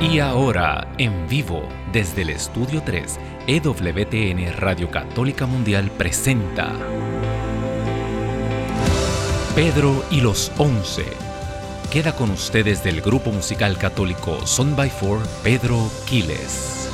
Y ahora, en vivo, desde el Estudio 3, EWTN Radio Católica Mundial presenta Pedro y los Once. Queda con ustedes del grupo musical católico Son by Four, Pedro Quiles.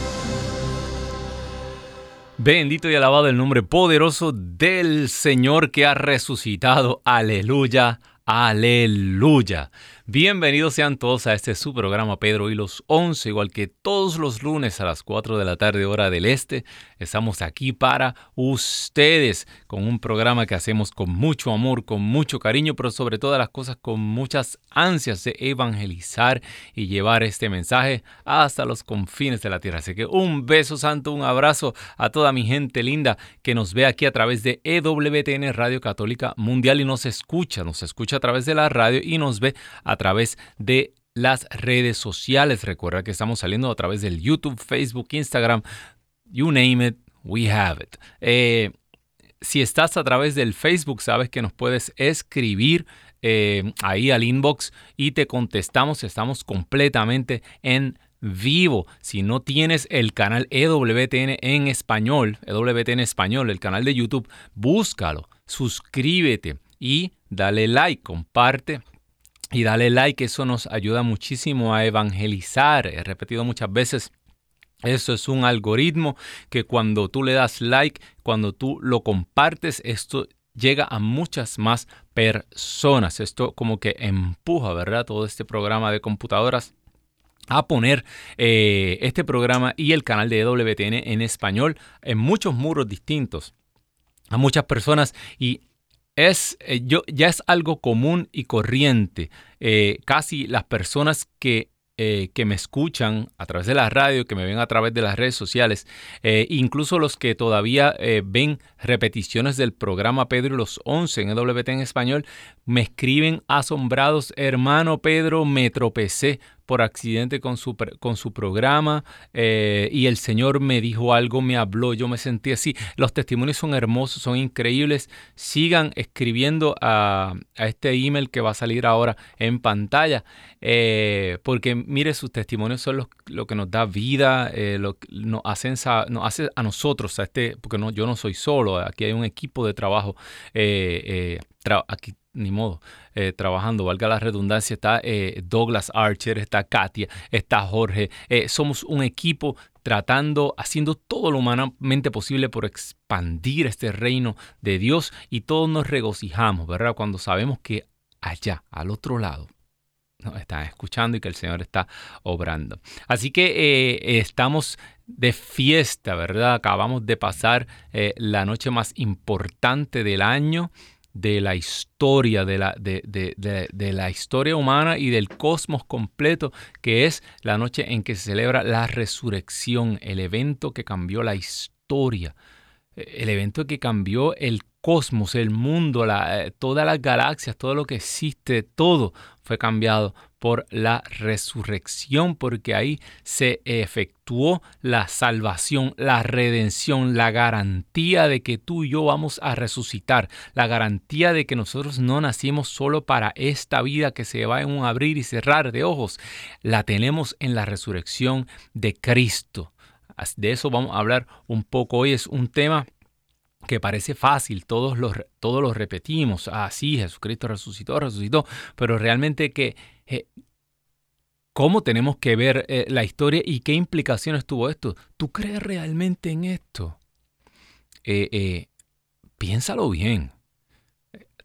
Bendito y alabado el nombre poderoso del Señor que ha resucitado. Aleluya, aleluya. Bienvenidos sean todos a este su programa Pedro y los 11, igual que todos los lunes a las 4 de la tarde hora del este. Estamos aquí para ustedes con un programa que hacemos con mucho amor, con mucho cariño, pero sobre todas las cosas con muchas ansias de evangelizar y llevar este mensaje hasta los confines de la tierra. Así que un beso santo, un abrazo a toda mi gente linda que nos ve aquí a través de EWTN Radio Católica Mundial y nos escucha, nos escucha a través de la radio y nos ve a a través de las redes sociales. Recuerda que estamos saliendo a través del YouTube, Facebook, Instagram, you name it, we have it. Eh, si estás a través del Facebook, sabes que nos puedes escribir eh, ahí al inbox y te contestamos. Estamos completamente en vivo. Si no tienes el canal EWTN en español, EWTN español, el canal de YouTube, búscalo, suscríbete y dale like, comparte y dale like, eso nos ayuda muchísimo a evangelizar. He repetido muchas veces. Eso es un algoritmo que cuando tú le das like, cuando tú lo compartes, esto llega a muchas más personas. Esto como que empuja, ¿verdad? Todo este programa de computadoras a poner eh, este programa y el canal de WTN en español en muchos muros distintos a muchas personas y es, eh, yo, ya es algo común y corriente. Eh, casi las personas que, eh, que, me escuchan a través de la radio, que me ven a través de las redes sociales, incluso los que todavía ven repeticiones del programa Pedro y los 11 en EWT en español, me escriben asombrados, hermano Pedro, me tropecé por accidente con su, con su programa eh, y el Señor me dijo algo, me habló, yo me sentí así. Los testimonios son hermosos, son increíbles. Sigan escribiendo a, este email que va a salir ahora en pantalla, eh, porque mire, sus testimonios son los, lo que nos da vida, eh, lo, nos, hacen, hace a nosotros, a este, porque no, yo no soy solo, aquí hay un equipo de trabajo. aquí ni modo, eh, trabajando, valga la redundancia, está eh, Douglas Archer, está Katia, está Jorge. Eh, somos un equipo tratando, haciendo todo lo humanamente posible por expandir este reino de Dios y todos nos regocijamos, ¿verdad? Cuando sabemos que allá, al otro lado, nos están escuchando y que el Señor está obrando. Así que estamos de fiesta, ¿verdad? Acabamos de pasar la noche más importante del año de la historia, de la, de, la, historia humana y del cosmos completo, que es la noche en que se celebra la resurrección, el evento que cambió la historia, el evento que cambió el cosmos, el mundo, la, eh, todas las galaxias, todo lo que existe, todo fue cambiado por la resurrección, porque ahí se efectuó la salvación, la redención, la garantía de que tú y yo vamos a resucitar, la garantía de que nosotros no nacimos solo para esta vida que se va en un abrir y cerrar de ojos, la tenemos en la resurrección de Cristo. De eso vamos a hablar un poco hoy. Es un tema que parece fácil, todos los, todos los repetimos, ah, sí, Jesucristo resucitó, resucitó, pero realmente que, eh, ¿cómo tenemos que ver eh, la historia y qué implicaciones tuvo esto? ¿Tú crees realmente en esto? Eh, piénsalo bien.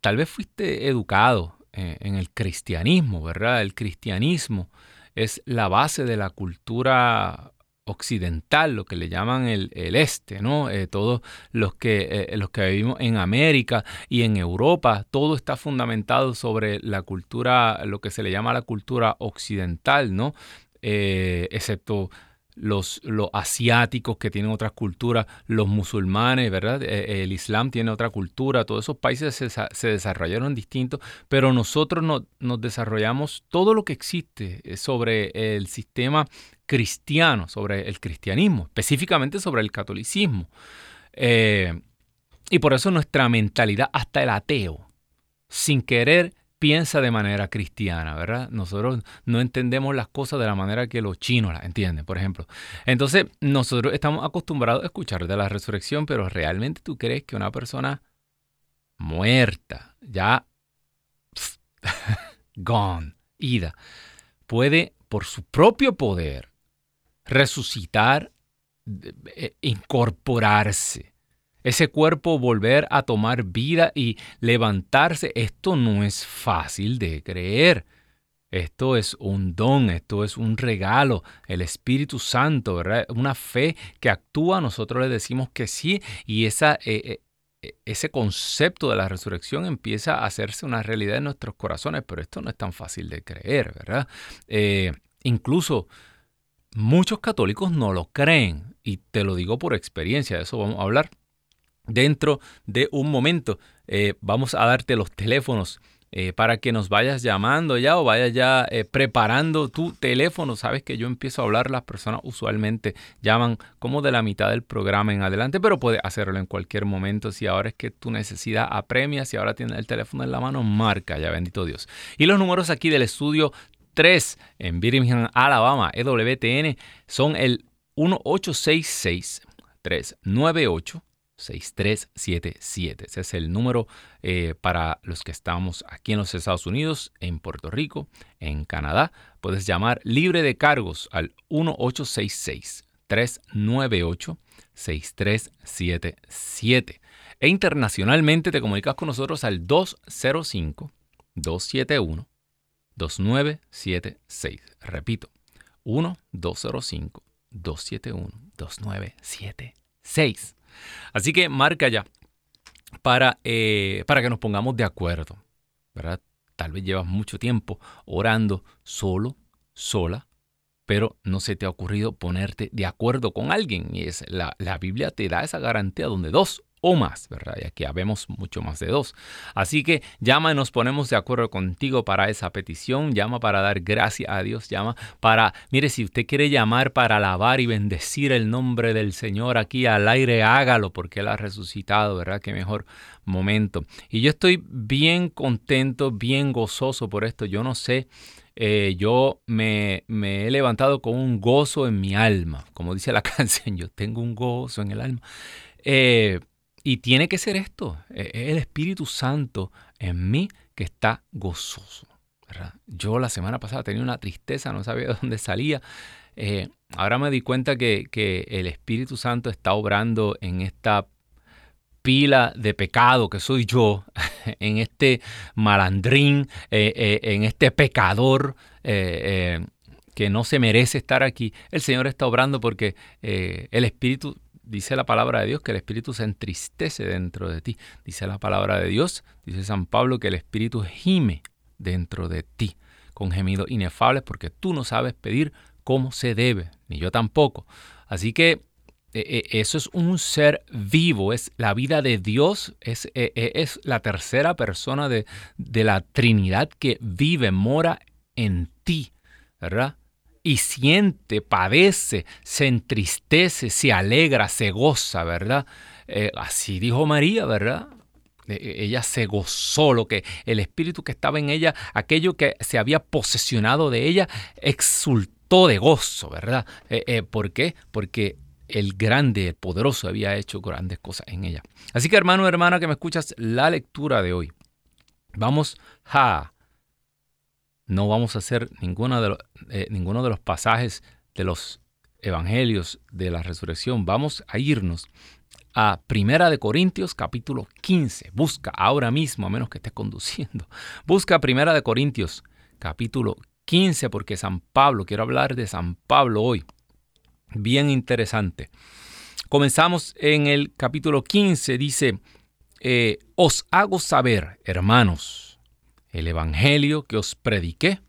Tal vez fuiste educado en el cristianismo, ¿verdad? El cristianismo es la base de la cultura occidental, lo que le llaman el, este, ¿no? Eh, todos los que, eh, los que vivimos en América y en Europa, todo está fundamentado sobre la cultura, lo que se le llama la cultura occidental, ¿no? Eh, excepto los, los, asiáticos que tienen otras culturas, los musulmanes, ¿verdad? El Islam tiene otra cultura, todos esos países se, desarrollaron distintos, pero nosotros nos desarrollamos todo lo que existe sobre el sistema cristiano, sobre el cristianismo, específicamente sobre el catolicismo. Eh, y por eso nuestra mentalidad, hasta el ateo, sin querer, piensa de manera cristiana, ¿verdad? Nosotros no entendemos las cosas de la manera que los chinos las entienden, por ejemplo. Entonces, nosotros estamos acostumbrados a escuchar de la resurrección, pero realmente tú crees que una persona muerta, ya gone, ida, puede por su propio poder resucitar, eh, incorporarse ese cuerpo volver a tomar vida y levantarse, esto no es fácil de creer. Esto es un don, esto es un regalo, el Espíritu Santo, ¿verdad? Una fe que actúa, nosotros le decimos que sí y esa, eh, eh, ese concepto de la resurrección empieza a hacerse una realidad en nuestros corazones, pero esto no es tan fácil de creer, ¿verdad? Incluso muchos católicos no lo creen y te lo digo por experiencia, de eso vamos a hablar dentro de un momento. Eh, vamos a darte los teléfonos eh, para que nos vayas llamando ya o vayas ya eh, preparando tu teléfono. Sabes que yo empiezo a hablar, las personas usualmente llaman como de la mitad del programa en adelante, pero puedes hacerlo en cualquier momento. Si ahora es que tu necesidad apremia, si ahora tienes el teléfono en la mano, marca ya, bendito Dios. Y los números aquí del estudio 3 en Birmingham, Alabama, EWTN, son el 1866 398 6377. Ese es el número eh, para los que estamos aquí en los Estados Unidos, en Puerto Rico, en Canadá. Puedes llamar libre de cargos al 1866-398-6377. E internacionalmente te comunicas con nosotros al 205-271-2976. Repito, 1-205-271-2976. Así que marca ya para, eh, para que nos pongamos de acuerdo. ¿verdad? Tal vez llevas mucho tiempo orando solo, sola, pero no se te ha ocurrido ponerte de acuerdo con alguien. Y es la, la Biblia te da esa garantía donde dos o más, ¿verdad? Y aquí habemos mucho más de dos. Así que llama y nos ponemos de acuerdo contigo para esa petición. Llama para dar gracias a Dios. Llama para, mire, si usted quiere llamar para alabar y bendecir el nombre del Señor aquí al aire, hágalo porque Él ha resucitado, ¿verdad? Qué mejor momento. Y yo estoy bien contento, bien gozoso por esto. Yo no sé. Eh, yo me, me, he levantado con un gozo en mi alma. Como dice la canción, yo tengo un gozo en el alma. Eh, y tiene que ser esto, e, es el Espíritu Santo en mí que está gozoso. Yo la semana pasada tenía una tristeza, no sabía de dónde salía. Eh, ahora me di cuenta que, el Espíritu Santo está obrando en esta pila de pecado que soy yo, en este malandrín, eh, eh, en este pecador que no se merece estar aquí. El Señor está obrando porque el Espíritu dice la palabra de Dios que el Espíritu se entristece dentro de ti. Dice la palabra de Dios, dice San Pablo que el Espíritu gime dentro de ti con gemidos inefables porque tú no sabes pedir como se debe, ni yo tampoco. Así que e, e, eso es un ser vivo, es la vida de Dios, es, e, es la tercera persona de, de la Trinidad que vive, mora en ti, ¿verdad? Y siente, padece, se entristece, se alegra, se goza, ¿verdad? Eh, así dijo María, ¿verdad? E, e, ella se gozó, lo que el espíritu que estaba en ella, aquello que se había posesionado de ella, exultó de gozo, ¿verdad? Eh, eh, ¿Por qué? Porque el grande, el poderoso había hecho grandes cosas en ella. Así que hermano, hermana, que me escuchas la lectura de hoy. Vamos a no vamos a hacer de eh, ninguno de los pasajes de los evangelios de la resurrección. Vamos a irnos a Primera de Corintios capítulo 15. Busca ahora mismo, a menos que estés conduciendo. Busca Primera de Corintios capítulo 15 porque San Pablo, quiero hablar de San Pablo hoy. Bien interesante. Comenzamos en el capítulo 15, dice, eh, os hago saber, hermanos, el Evangelio que os prediqué,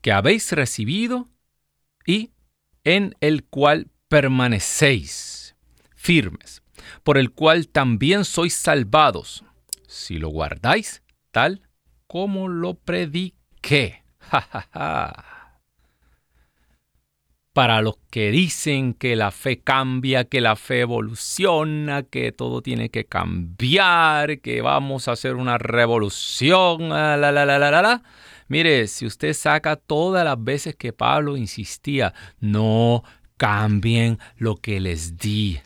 que habéis recibido y en el cual permanecéis firmes, por el cual también sois salvados, si lo guardáis tal como lo prediqué. para los que dicen que la fe cambia, que la fe evoluciona, que todo tiene que cambiar, que vamos a hacer una revolución, la, la, la, la, la, la. Mire, si usted saca todas las veces que Pablo insistía, no cambien lo que les di.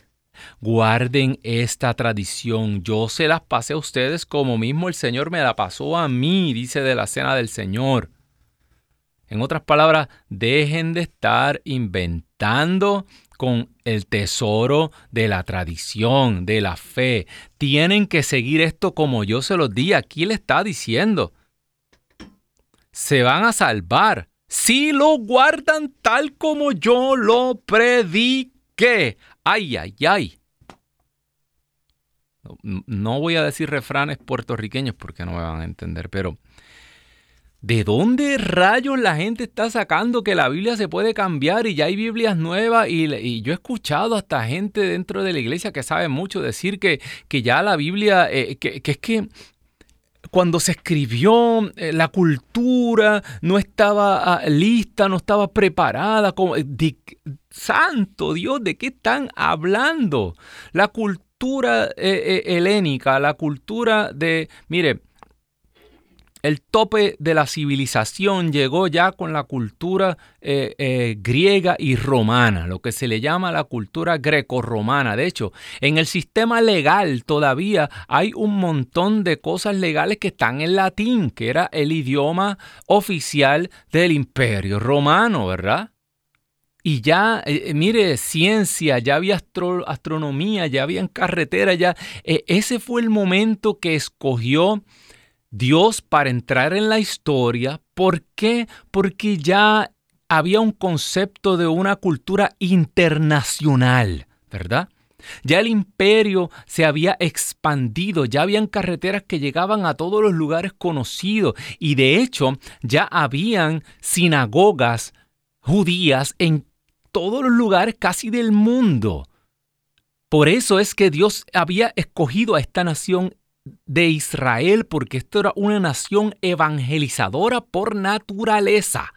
Guarden esta tradición. Yo se las pasé a ustedes como mismo el Señor me la pasó a mí, dice de la cena del Señor. En otras palabras, dejen de estar inventando con el tesoro de la tradición, de la fe. Tienen que seguir esto como yo se los di. Aquí le está diciendo. Se van a salvar si lo guardan tal como yo lo prediqué. Ay, ay, ay. No voy a decir refranes puertorriqueños porque no me van a entender, pero ¿De dónde rayos la gente está sacando que la Biblia se puede cambiar y ya hay Biblias nuevas? Y, yo he escuchado hasta gente dentro de la iglesia que sabe mucho decir que, que ya la Biblia, eh, que, es que cuando se escribió eh, la cultura no estaba ah, lista, no estaba preparada. Como, eh, Santo Dios, ¿de qué están hablando? La cultura helénica, la cultura de, mire, el tope de la civilización llegó ya con la cultura eh, eh, griega y romana, lo que se le llama la cultura greco-romana. De hecho, en el sistema legal todavía hay un montón de cosas legales que están en latín, que era el idioma oficial del imperio romano, ¿verdad? Y ya, eh, mire, ciencia, ya había astronomía, ya había carreteras, ya. ese fue el momento que escogió Dios para entrar en la historia. ¿Por qué? Porque ya había un concepto de una cultura internacional, ¿verdad? Ya el imperio se había expandido, ya habían carreteras que llegaban a todos los lugares conocidos y de hecho ya habían sinagogas judías en todos los lugares casi del mundo. Por eso es que Dios había escogido a esta nación de Israel porque esto era una nación evangelizadora por naturaleza.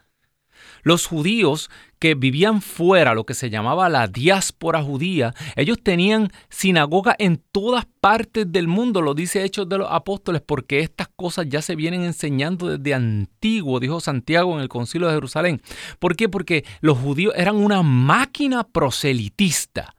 Los judíos que vivían fuera, lo que se llamaba la diáspora judía, ellos tenían sinagoga en todas partes del mundo, lo dice Hechos de los Apóstoles, porque estas cosas ya se vienen enseñando desde antiguo, dijo Santiago en el concilio de Jerusalén. ¿Por qué? Porque los judíos eran una máquina proselitista.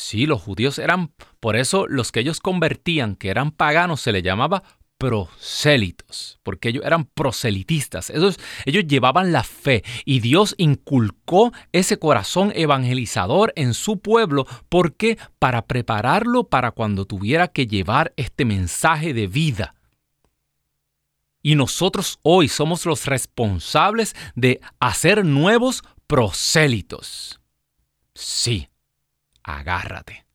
Sí, los judíos eran, por eso los que ellos convertían, que eran paganos, se les llamaba prosélitos, porque ellos eran proselitistas, ellos, ellos llevaban la fe y Dios inculcó ese corazón evangelizador en su pueblo, porque para prepararlo para cuando tuviera que llevar este mensaje de vida. Y nosotros hoy somos los responsables de hacer nuevos prosélitos. Sí, agárrate.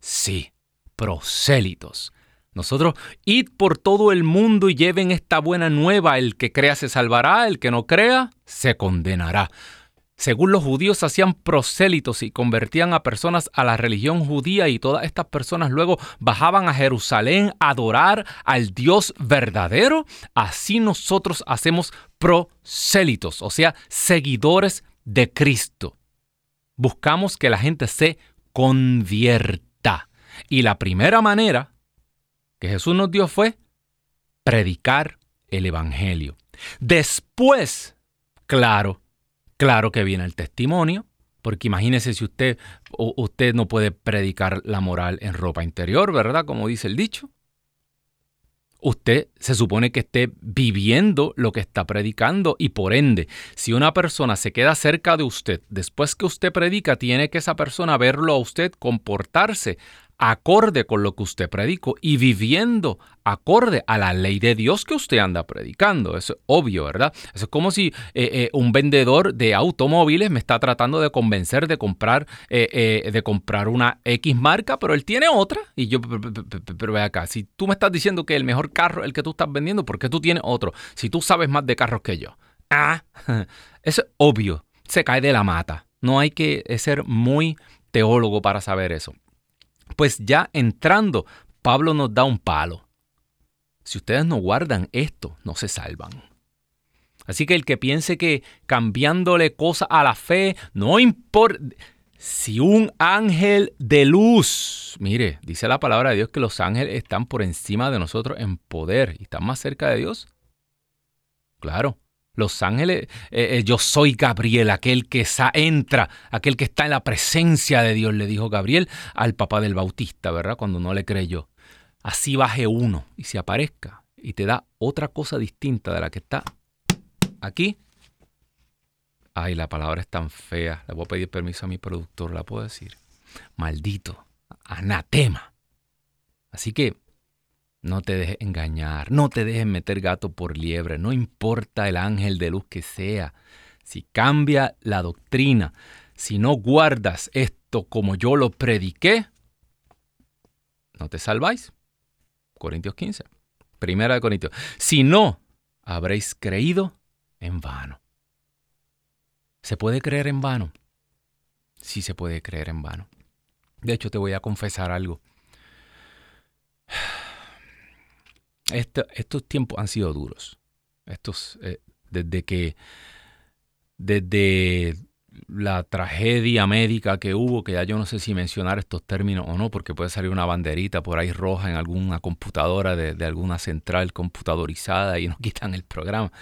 Sí, prosélitos. Nosotros, id por todo el mundo y lleven esta buena nueva. El que crea se salvará, el que no crea se condenará. Según los judíos hacían prosélitos y convertían a personas a la religión judía y todas estas personas luego bajaban a Jerusalén a adorar al Dios verdadero, así nosotros hacemos prosélitos, o sea, seguidores de Cristo buscamos que la gente se convierta. Y la primera manera que Jesús nos dio fue predicar el Evangelio. Después, claro, claro que viene el testimonio, porque imagínese si usted, usted no puede predicar la moral en ropa interior, ¿verdad? Como dice el dicho usted se supone que esté viviendo lo que está predicando y por ende, si una persona se queda cerca de usted después que usted predica, tiene que esa persona verlo a usted comportarse acorde con lo que usted predicó y viviendo acorde a la ley de Dios que usted anda predicando. Es obvio, ¿verdad? Eso es como si eh, eh, un vendedor de automóviles me está tratando de convencer de comprar, eh, de comprar una X marca, pero él tiene otra. Y yo, pero, ve acá, si tú me estás diciendo que el mejor carro es el que tú estás vendiendo, ¿por qué tú tienes otro? Si tú sabes más de carros que yo. Ah, eso es obvio. Se cae de la mata. No hay que ser muy teólogo para saber eso. Pues ya entrando, Pablo nos da un palo. Si ustedes no guardan esto, no se salvan. Así que el que piense que cambiándole cosas a la fe, no importa. Si un ángel de luz, mire, dice la palabra de Dios que los ángeles están por encima de nosotros en poder y están más cerca de Dios. Claro, los ángeles, eh, eh, yo soy Gabriel, aquel que entra, aquel que está en la presencia de Dios, le dijo Gabriel al papá del Bautista, ¿verdad? Cuando no le creyó. Así baje uno y se aparezca y te da otra cosa distinta de la que está aquí. Ay, la palabra es tan fea. Le voy a pedir permiso a mi productor, ¿la puedo decir? Maldito, anatema. Así que no te dejes engañar, no te dejes meter gato por liebre, no importa el ángel de luz que sea. Si cambia la doctrina, si no guardas esto como yo lo prediqué, no te salváis. Corintios 15. Primera de Corintios. Si no, habréis creído en vano. ¿Se puede creer en vano? Sí se puede creer en vano. De hecho, te voy a confesar algo estos tiempos han sido duros. Estos, eh, desde que, desde la tragedia médica que hubo, que ya yo no sé si mencionar estos términos o no, porque puede salir una banderita por ahí roja en alguna computadora de, alguna central computadorizada y nos quitan el programa.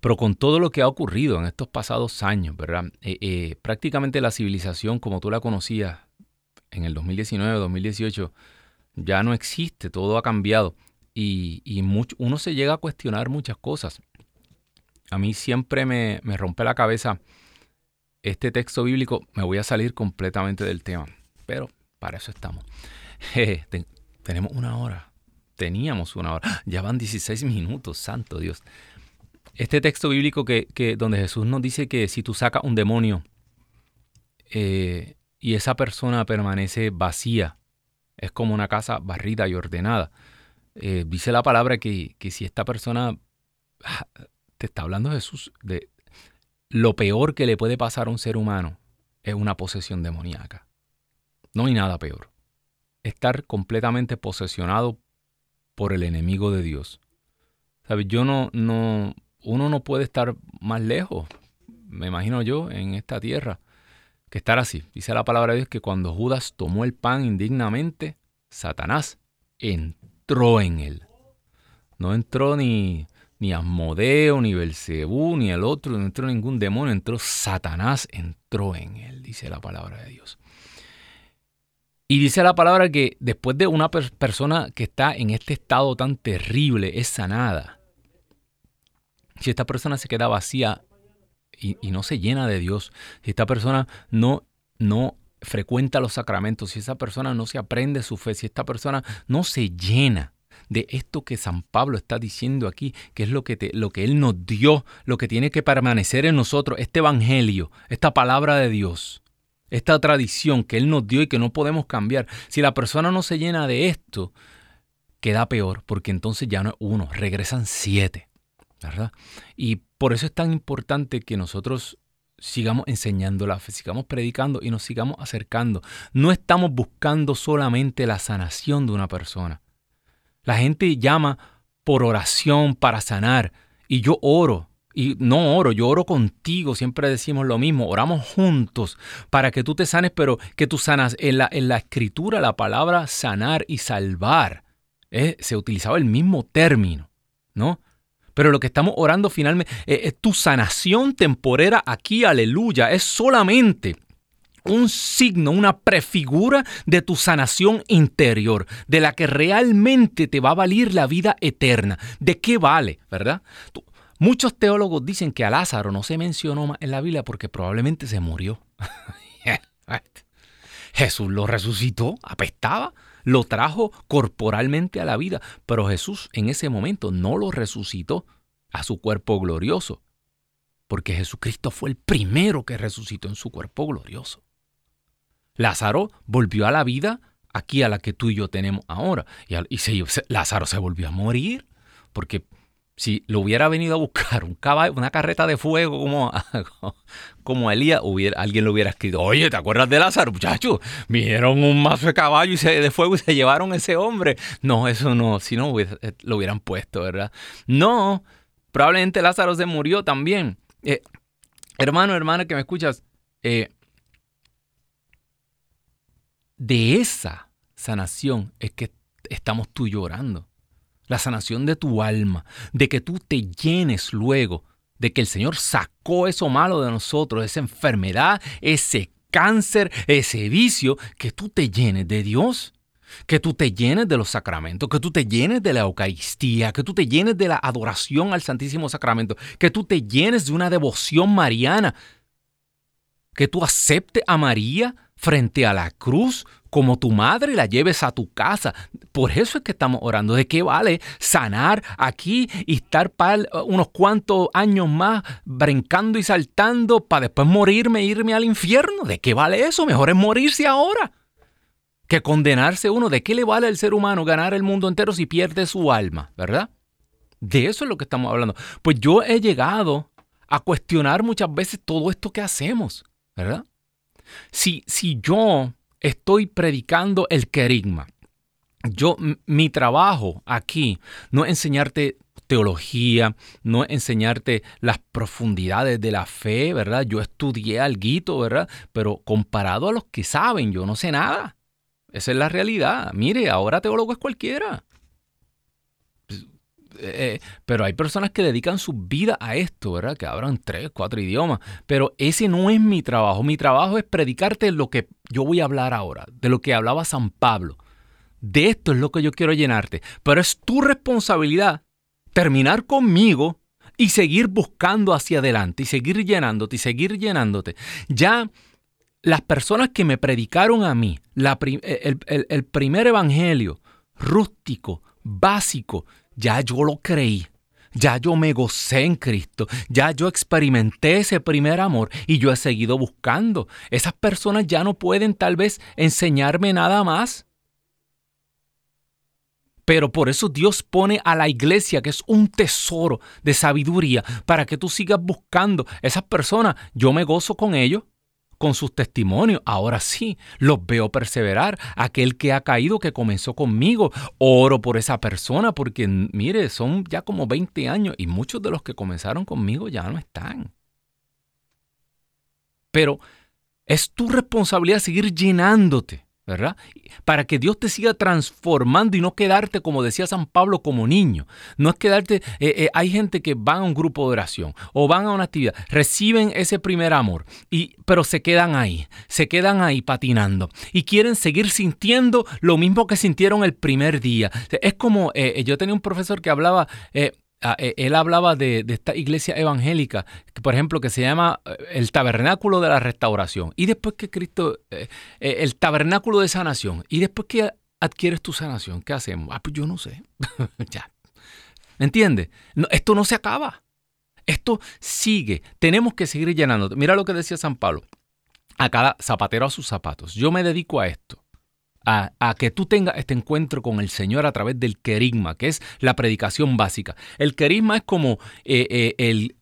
Pero con todo lo que ha ocurrido en estos pasados años, ¿verdad? Eh, eh, prácticamente la civilización como tú la conocías en el 2019, 2018, ya no existe, todo ha cambiado y, uno se llega a cuestionar muchas cosas. A mí siempre me, rompe la cabeza este texto bíblico. Me voy a salir completamente del tema, pero para eso estamos. tenemos una hora. Teníamos una hora. Ya van 16 minutos, santo Dios. Este texto bíblico que, donde Jesús nos dice que si tú sacas un demonio eh, y esa persona permanece vacía, es como una casa barrida y ordenada. Eh, dice la palabra que, si esta persona ah, te está hablando Jesús de lo peor que le puede pasar a un ser humano es una posesión demoníaca. No hay nada peor. Estar completamente posesionado por el enemigo de Dios. ¿Sabes? Yo no, no, uno no puede estar más lejos, me imagino yo, en esta tierra, que estar así. Dice la palabra de Dios que cuando Judas tomó el pan indignamente, Satanás entró entró en él. No entró ni, ni Asmodeo, ni Belcebú, ni el otro, no entró ningún demonio, entró Satanás, entró en él, dice la palabra de Dios. Y dice la palabra que después de una persona que está en este estado tan terrible, es sanada. Si esta persona se queda vacía y, y no se llena de Dios, si esta persona no, no frecuenta los sacramentos, si esa persona no se aprende su fe, si esta persona no se llena de esto que San Pablo está diciendo aquí, que es lo que, lo que Él nos dio, lo que tiene que permanecer en nosotros, este Evangelio, esta palabra de Dios, esta tradición que Él nos dio y que no podemos cambiar. Si la persona no se llena de esto, queda peor, porque entonces ya no es uno, regresan siete. ¿verdad? Y por eso es tan importante que nosotros sigamos enseñando la fe, sigamos predicando y nos sigamos acercando. No estamos buscando solamente la sanación de una persona. La gente llama por oración para sanar y yo oro. Y no oro, yo oro contigo, siempre decimos lo mismo, oramos juntos para que tú te sanes, pero que tú sanas. En la, en la escritura la palabra sanar y salvar eh, se utilizaba el mismo término, ¿no? Pero lo que estamos orando finalmente eh, es tu sanación temporera aquí, aleluya. Es solamente un signo, una prefigura de tu sanación interior, de la que realmente te va a valer la vida eterna. ¿De qué vale, verdad? muchos teólogos dicen que a Lázaro no se mencionó más en la Biblia porque probablemente se murió. Jesús lo resucitó, apestaba lo trajo corporalmente a la vida, pero Jesús en ese momento no lo resucitó a su cuerpo glorioso, porque Jesucristo fue el primero que resucitó en su cuerpo glorioso. Lázaro volvió a la vida aquí a la que tú y yo tenemos ahora, y, Lázaro se volvió a morir, porque si lo hubiera venido a buscar un caballo, una carreta de fuego como, como Elías, hubiera, alguien lo hubiera escrito, oye, ¿te acuerdas de Lázaro, muchacho? Vinieron un mazo de caballo y se, de fuego y se llevaron ese hombre. No, eso no, si no eh, lo hubieran puesto, ¿verdad? No, Probablemente Lázaro se murió también. Eh, hermano, hermana que me escuchas, eh, de esa sanación es que estamos tú llorando. La sanación de tu alma, de que tú te llenes luego, de que el Señor sacó eso malo de nosotros, esa enfermedad, ese cáncer, ese vicio, que tú te llenes de Dios que tú te llenes de los sacramentos, que tú te llenes de la Eucaristía, que tú te llenes de la adoración al Santísimo Sacramento, que tú te llenes de una devoción mariana, que tú aceptes a María frente a la cruz como tu madre la lleves a tu casa. Por eso es que estamos orando. ¿De qué vale sanar aquí y estar para unos cuantos años más brincando y saltando para después morirme e irme al infierno? ¿De qué vale eso? Mejor es morirse ahora que condenarse uno. ¿De qué le vale al ser humano ganar el mundo entero si pierde su alma? ¿Verdad? De eso es lo que estamos hablando. Pues yo he llegado a cuestionar muchas veces todo esto que hacemos, ¿verdad? Si, si yo estoy predicando el querigma, yo, mi trabajo aquí no es enseñarte teología, no es enseñarte las profundidades de la fe, ¿verdad? Yo estudié algo, ¿verdad? Pero comparado a los que saben, yo no sé nada. Esa es la realidad. Mire, ahora teólogo es cualquiera. Pues, eh, pero hay personas que dedican su vida a esto, ¿verdad? Que hablan tres, cuatro idiomas. Pero ese no es mi trabajo. Mi trabajo es predicarte lo que yo voy a hablar ahora, de lo que hablaba San Pablo. De esto es lo que yo quiero llenarte. Pero es tu responsabilidad terminar conmigo y seguir buscando hacia adelante y seguir llenándote y seguir llenándote. Ya las personas que me predicaron a mí eh, el, primer evangelio rústico, básico, ya yo lo creí. Ya yo me gocé en Cristo, ya yo experimenté ese primer amor y yo he seguido buscando. Esas personas ya no pueden tal vez enseñarme nada más. Pero por eso Dios pone a la iglesia, que es un tesoro de sabiduría, para que tú sigas buscando. Esas personas, yo me gozo con ellos con sus testimonios. Ahora sí, los veo perseverar. Aquel que ha caído, que comenzó conmigo, oro por esa persona porque, mire, son ya como 20 años y muchos de los que comenzaron conmigo ya no están. Pero es tu responsabilidad seguir llenándote ¿verdad? Para que Dios te siga transformando y no quedarte, como decía San Pablo, como niño. No es quedarte, eh, eh, hay gente que van a un grupo de oración o van a una actividad, reciben ese primer amor, y, pero se quedan ahí, se quedan ahí patinando y quieren seguir sintiendo lo mismo que sintieron el primer día. Es como, eh, yo tenía un profesor que hablaba, él hablaba de, esta iglesia evangélica, por ejemplo, que se llama eh, el tabernáculo de la restauración. Y después que Cristo, eh, eh, el tabernáculo de sanación. Y después que adquieres tu sanación, ¿qué hacemos? Ah, pues yo no sé. ya. ¿Me entiendes? esto no se acaba. Esto sigue. Tenemos que seguir llenando. Mira lo que decía San Pablo. A cada zapatero a sus zapatos. Yo me dedico a esto a, que tú tengas este encuentro con el Señor a través del querigma, que es la predicación básica. El querigma es como eh, eh, el,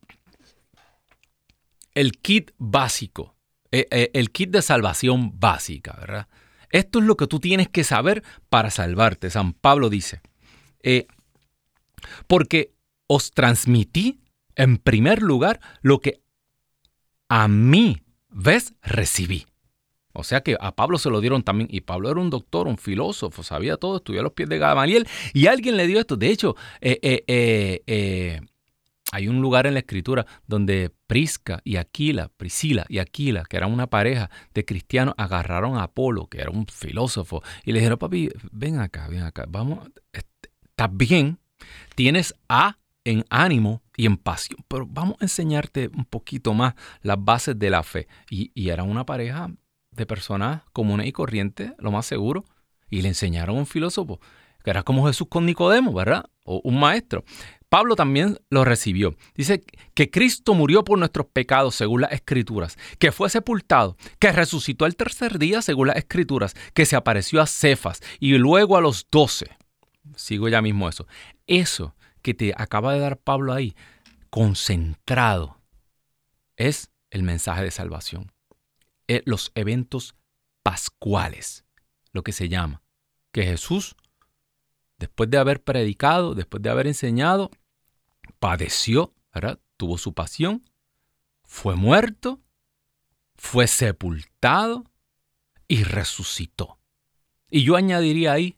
el kit básico, eh, el kit de salvación básica, ¿verdad? Esto es lo que tú tienes que saber para salvarte. San Pablo dice, porque os transmití en primer lugar lo que a mí, ves, recibí. O sea que a Pablo se lo dieron también. Y Pablo era un doctor, un filósofo, sabía todo, estudió a los pies de Gamaliel. Y alguien le dio esto. De hecho, eh, eh, eh, hay un lugar en la escritura donde Prisca y Aquila, Priscila y Aquila, que eran una pareja de cristianos, agarraron a Apolo, que era un filósofo, y le dijeron, papi, ven acá, ven acá, vamos, estás bien, tienes A en ánimo y en pasión, pero vamos a enseñarte un poquito más las bases de la fe. Y, y era una pareja de personas comunes y corrientes, lo más seguro, y le enseñaron a un filósofo, que era como Jesús con Nicodemo, ¿verdad? O un maestro. Pablo también lo recibió. Dice que Cristo murió por nuestros pecados según las escrituras, que fue sepultado, que resucitó el tercer día según las escrituras, que se apareció a Cefas y luego a los doce. Sigo ya mismo eso. Eso que te acaba de dar Pablo ahí, concentrado, es el mensaje de salvación. Eh, los eventos pascuales, lo que se llama, que Jesús, después de haber predicado, después de haber enseñado, padeció, ¿verdad? tuvo su pasión, fue muerto, fue sepultado y resucitó. Y yo añadiría ahí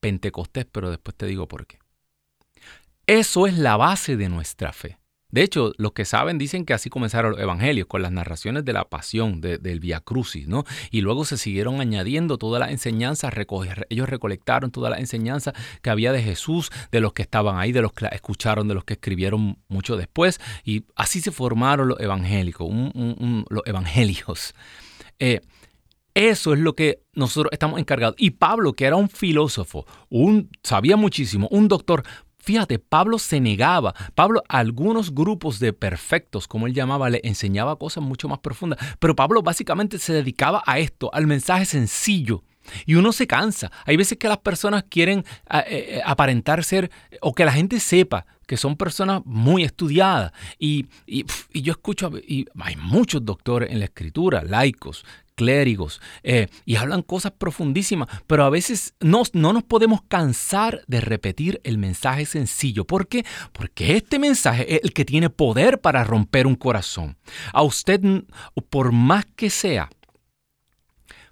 Pentecostés, pero después te digo por qué. Eso es la base de nuestra fe. De hecho, los que saben dicen que así comenzaron los evangelios, con las narraciones de la pasión, del Via Crucis, ¿no? Y luego se siguieron añadiendo todas las enseñanzas, ellos recolectaron todas las enseñanzas que había de Jesús, de los que estaban ahí, de los que escucharon, de los que escribieron mucho después, y así se formaron los evangélicos, los evangelios. Eh, eso es lo que nosotros estamos encargados. Y Pablo, que era un filósofo, un, sabía muchísimo, un doctor, Fíjate, Pablo se negaba. Pablo a algunos grupos de perfectos, como él llamaba, le enseñaba cosas mucho más profundas. Pero Pablo básicamente se dedicaba a esto, al mensaje sencillo. Y uno se cansa. Hay veces que las personas quieren eh, eh, aparentar ser o que la gente sepa que son personas muy estudiadas. Y, y, yo escucho, y hay muchos doctores en la escritura, laicos, clérigos, eh, y hablan cosas profundísimas, pero a veces no, no nos podemos cansar de repetir el mensaje sencillo. ¿Por qué? Porque este mensaje es el que tiene poder para romper un corazón. A usted, por más que sea,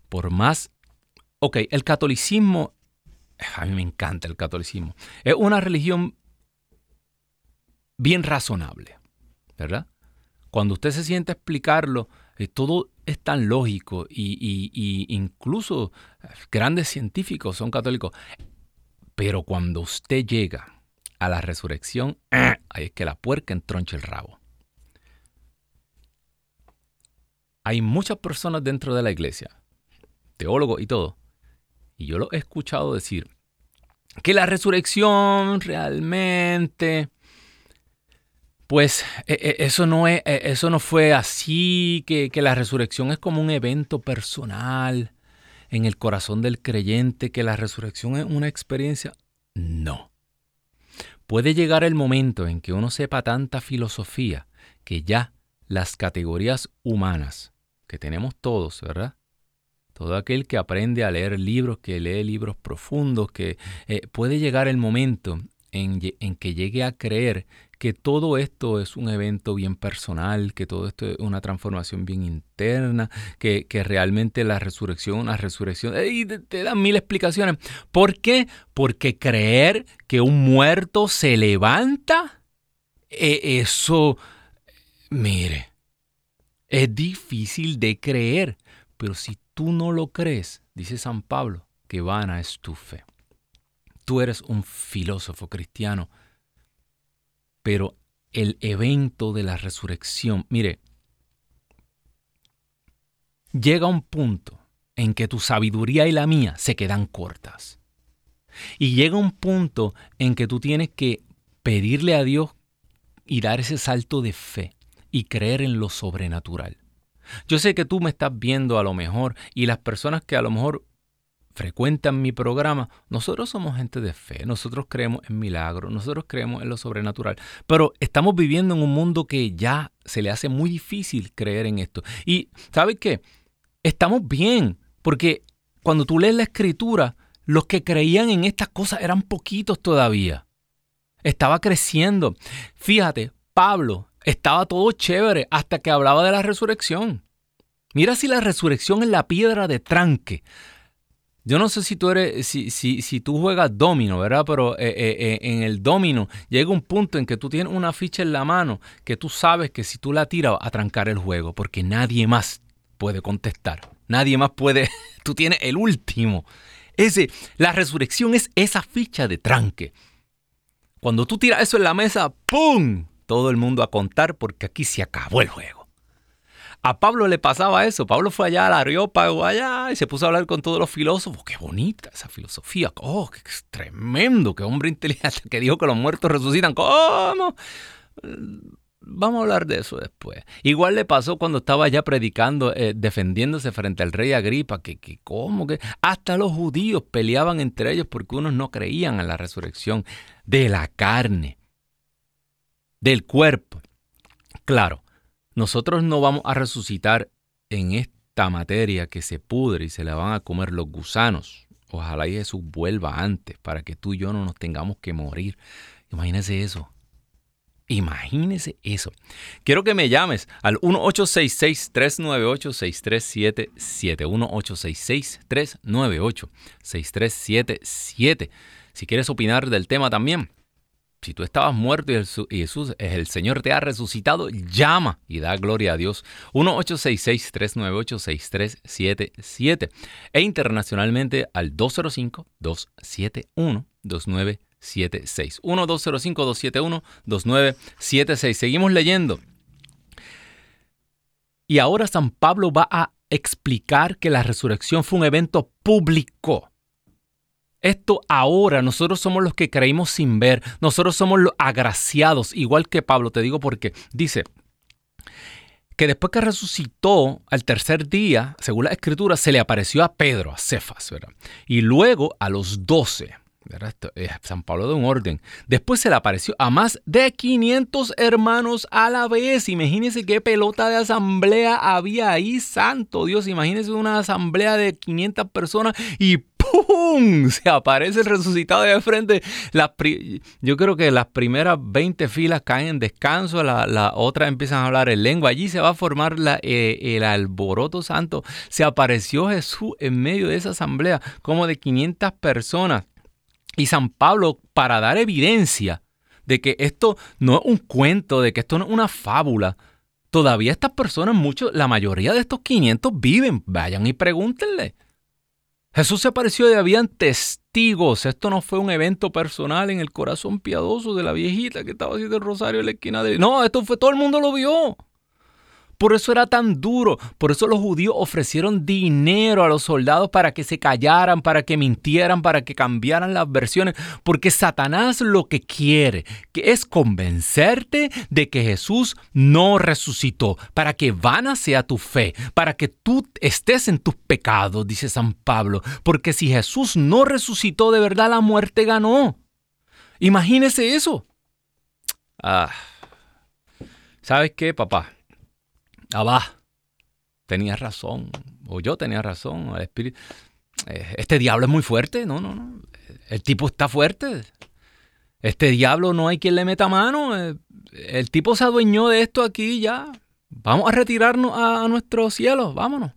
por más... Ok, el catolicismo, a mí me encanta el catolicismo, es una religión bien razonable, ¿verdad? Cuando usted se siente a explicarlo, eh, todo es tan lógico y, incluso grandes científicos son católicos. Pero cuando usted llega a la resurrección, es que la puerca entroncha el rabo. Hay muchas personas dentro de la iglesia, teólogos y todo, y yo lo he escuchado decir, que la resurrección realmente pues e, e, eso no, es, e, eso no fue así, que, que la resurrección es como un evento personal en el corazón del creyente, que la resurrección es una experiencia. No. Puede llegar el momento en que uno sepa tanta filosofía que ya las categorías humanas que tenemos todos, ¿verdad? Todo aquel que aprende a leer libros, que lee libros profundos, que eh, puede llegar el momento en, en, que llegue a creer que todo esto es un evento bien personal, que todo esto es una transformación bien interna, que, realmente la resurrección, una resurrección, y te, dan mil explicaciones. ¿Por qué? Porque creer que un muerto se levanta, e, eso, mire, es difícil de creer, pero si tú no lo crees, dice San Pablo, que vana es tu fe. Tú eres un filósofo cristiano pero el evento de la resurrección, mire, llega un punto en que tu sabiduría y la mía se quedan cortas. Y llega un punto en que tú tienes que pedirle a Dios y dar ese salto de fe y creer en lo sobrenatural. Yo sé que tú me estás viendo a lo mejor y las personas que a lo mejor frecuentan mi programa, nosotros somos gente de fe, nosotros creemos en milagros, nosotros creemos en lo sobrenatural, pero estamos viviendo en un mundo que ya se le hace muy difícil creer en esto. Y ¿sabes qué? Estamos bien, porque cuando tú lees la escritura, los que creían en estas cosas eran poquitos todavía. Estaba creciendo. Fíjate, Pablo estaba todo chévere hasta que hablaba de la resurrección. Mira si la resurrección es la piedra de tranque yo no sé si tú eres, si, si, si tú juegas domino, ¿verdad? Pero eh, eh, eh, en el domino llega un punto en que tú tienes una ficha en la mano que tú sabes que si tú la tiras a trancar el juego, porque nadie más puede contestar. Nadie más puede. Tú tienes el último. Ese, la resurrección es esa ficha de tranque. Cuando tú tiras eso en la mesa, ¡pum! Todo el mundo a contar porque aquí se acabó el juego. A Pablo le pasaba eso. Pablo fue allá a la Areópago, allá, y se puso a hablar con todos los filósofos. Qué bonita esa filosofía. Oh, qué tremendo. Qué hombre inteligente que dijo que los muertos resucitan. ¿Cómo? Vamos a hablar de eso después. Igual le pasó cuando estaba allá predicando, eh, defendiéndose frente al rey Agripa, que, que cómo que hasta los judíos peleaban entre ellos porque unos no creían en la resurrección de la carne, del cuerpo. Claro, nosotros no vamos a resucitar en esta materia que se pudre y se la van a comer los gusanos. Ojalá y Jesús vuelva antes para que tú y yo no nos tengamos que morir. Imagínese eso. Imagínese eso. Quiero que me llames al 1866-398-6377. 1866-398-6377. Si quieres opinar del tema también. Si tú estabas muerto y Jesús, el Señor te ha resucitado, llama y da gloria a Dios. 1866-398-6377 e internacionalmente al 205-271-2976. 1-205-271-2976. Seguimos leyendo. Y ahora San Pablo va a explicar que la resurrección fue un evento público. Esto ahora nosotros somos los que creímos sin ver, nosotros somos los agraciados, igual que Pablo, te digo porque dice que después que resucitó al tercer día, según la escritura, se le apareció a Pedro, a Cefas, ¿verdad? y luego a los doce. San Pablo de un orden. Después se le apareció a más de 500 hermanos a la vez. Imagínense qué pelota de asamblea había ahí, santo Dios. Imagínense una asamblea de 500 personas y ¡pum! Se aparece el resucitado de frente. yo creo que las primeras 20 filas caen en descanso, las la otras empiezan a hablar en lengua. Allí se va a formar la, eh, el alboroto santo. Se apareció Jesús en medio de esa asamblea, como de 500 personas. Y San Pablo, para dar evidencia de que esto no es un cuento, de que esto no es una fábula, todavía estas personas, muchos, la mayoría de estos 500 viven. Vayan y pregúntenle. Jesús se apareció y habían testigos. Esto no fue un evento personal en el corazón piadoso de la viejita que estaba haciendo el rosario en la esquina de... No, esto fue todo el mundo lo vio. Por eso era tan duro, por eso los judíos ofrecieron dinero a los soldados para que se callaran, para que mintieran, para que cambiaran las versiones, porque Satanás lo que quiere es convencerte de que Jesús no resucitó, para que vana sea tu fe, para que tú estés en tus pecados, dice San Pablo, porque si Jesús no resucitó de verdad, la muerte ganó. Imagínese eso. Ah. ¿Sabes qué, papá? Abba, tenías razón, o yo tenía razón. Eh, este diablo es muy fuerte, no, no, no. El tipo está fuerte. Este diablo no hay quien le meta mano. Eh, el tipo se adueñó de esto aquí ya. Vamos a retirarnos a, a nuestros cielos, vámonos.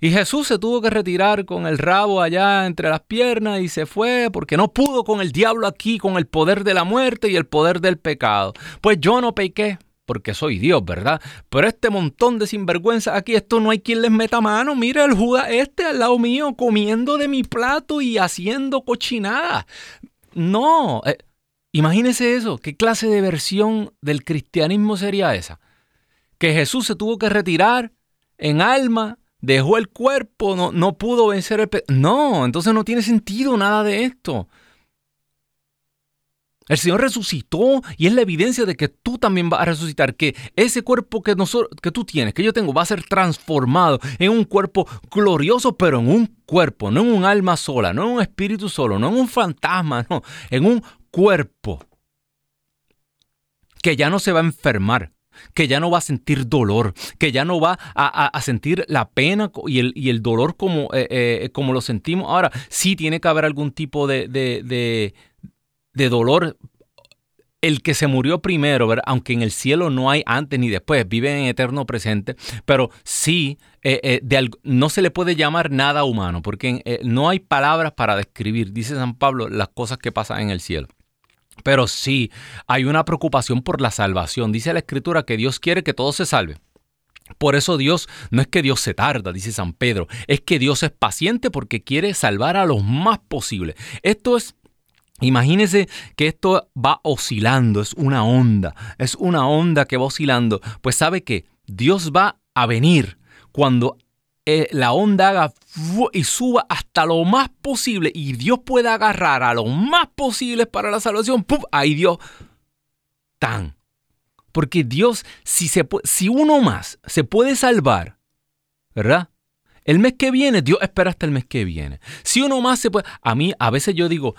Y Jesús se tuvo que retirar con el rabo allá entre las piernas y se fue porque no pudo con el diablo aquí, con el poder de la muerte y el poder del pecado. Pues yo no pequé, porque soy Dios, ¿verdad? Pero este montón de sinvergüenza aquí, esto no hay quien les meta mano. Mira el Judas este al lado mío comiendo de mi plato y haciendo cochinada. No, eh, imagínese eso. ¿Qué clase de versión del cristianismo sería esa? Que Jesús se tuvo que retirar en alma, dejó el cuerpo, no, no pudo vencer el... No, entonces no tiene sentido nada de esto. El Señor resucitó y es la evidencia de que tú también vas a resucitar, que ese cuerpo que, nosotros, que tú tienes, que yo tengo, va a ser transformado en un cuerpo glorioso, pero en un cuerpo, no en un alma sola, no en un espíritu solo, no en un fantasma, no, en un cuerpo que ya no se va a enfermar, que ya no va a sentir dolor, que ya no va a, sentir la pena y el, dolor como, eh, eh, como lo sentimos ahora. Sí tiene que haber algún tipo de dolor el que se murió primero, aunque en el cielo no hay antes ni después, vive en eterno presente, pero sí, eh, eh, no se le puede llamar nada humano, porque eh, no hay palabras para describir, dice San Pablo, las cosas que pasan en el cielo. Pero sí, hay una preocupación por la salvación. Dice la Escritura que Dios quiere que todo se salve. Por eso Dios no es que Dios se tarda, dice San Pedro, es que Dios es paciente porque quiere salvar a los más posibles. Esto es Imagínese que esto va oscilando, es una onda, es una onda que va oscilando. Pues sabe que Dios va a venir cuando eh, la onda haga y suba hasta lo más posible y Dios pueda agarrar a lo más posible para la salvación. ¡pum! Ahí Dios tan. Porque Dios, si, se, si uno más se puede salvar, ¿verdad? El mes que viene, Dios espera hasta el mes que viene. Si uno más se puede... A mí a veces yo digo,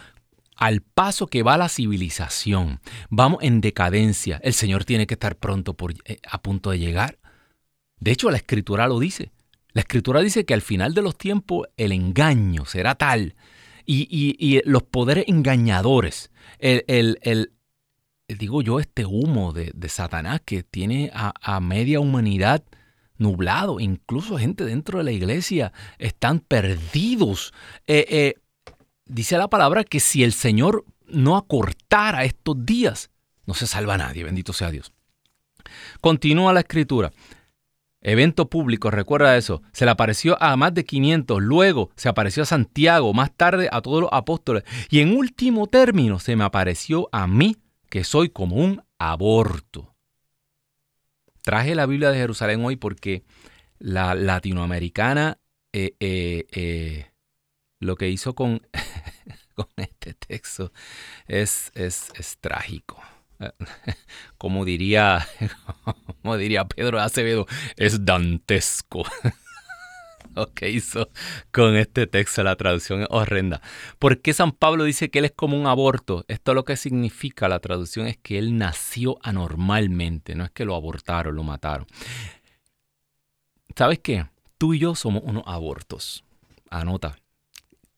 al paso que va la civilización, vamos en decadencia, el Señor tiene que estar pronto por, eh, a punto de llegar. De hecho, la escritura lo dice. La escritura dice que al final de los tiempos el engaño será tal y, los poderes engañadores, el, digo yo, este humo de, Satanás que tiene a, media humanidad nublado, incluso gente dentro de la iglesia están perdidos. Eh, eh, dice la palabra que si el Señor no acortara estos días, no se salva nadie, bendito sea Dios. Continúa la escritura. Evento público, recuerda eso. Se le apareció a más de 500, luego se apareció a Santiago, más tarde a todos los apóstoles. Y en último término, se me apareció a mí, que soy como un aborto. Traje la Biblia de Jerusalén hoy porque la latinoamericana eh, eh, eh, lo que hizo con, este texto es, es, es trágico. como diría, como diría Pedro Acevedo, es dantesco. Lo que hizo con este texto, la traducción es horrenda. ¿Por qué San Pablo dice que él es como un aborto? Esto lo que significa la traducción es que él nació anormalmente, no es que lo abortaron, lo mataron. ¿Sabes qué? Tú y yo somos unos abortos. Anota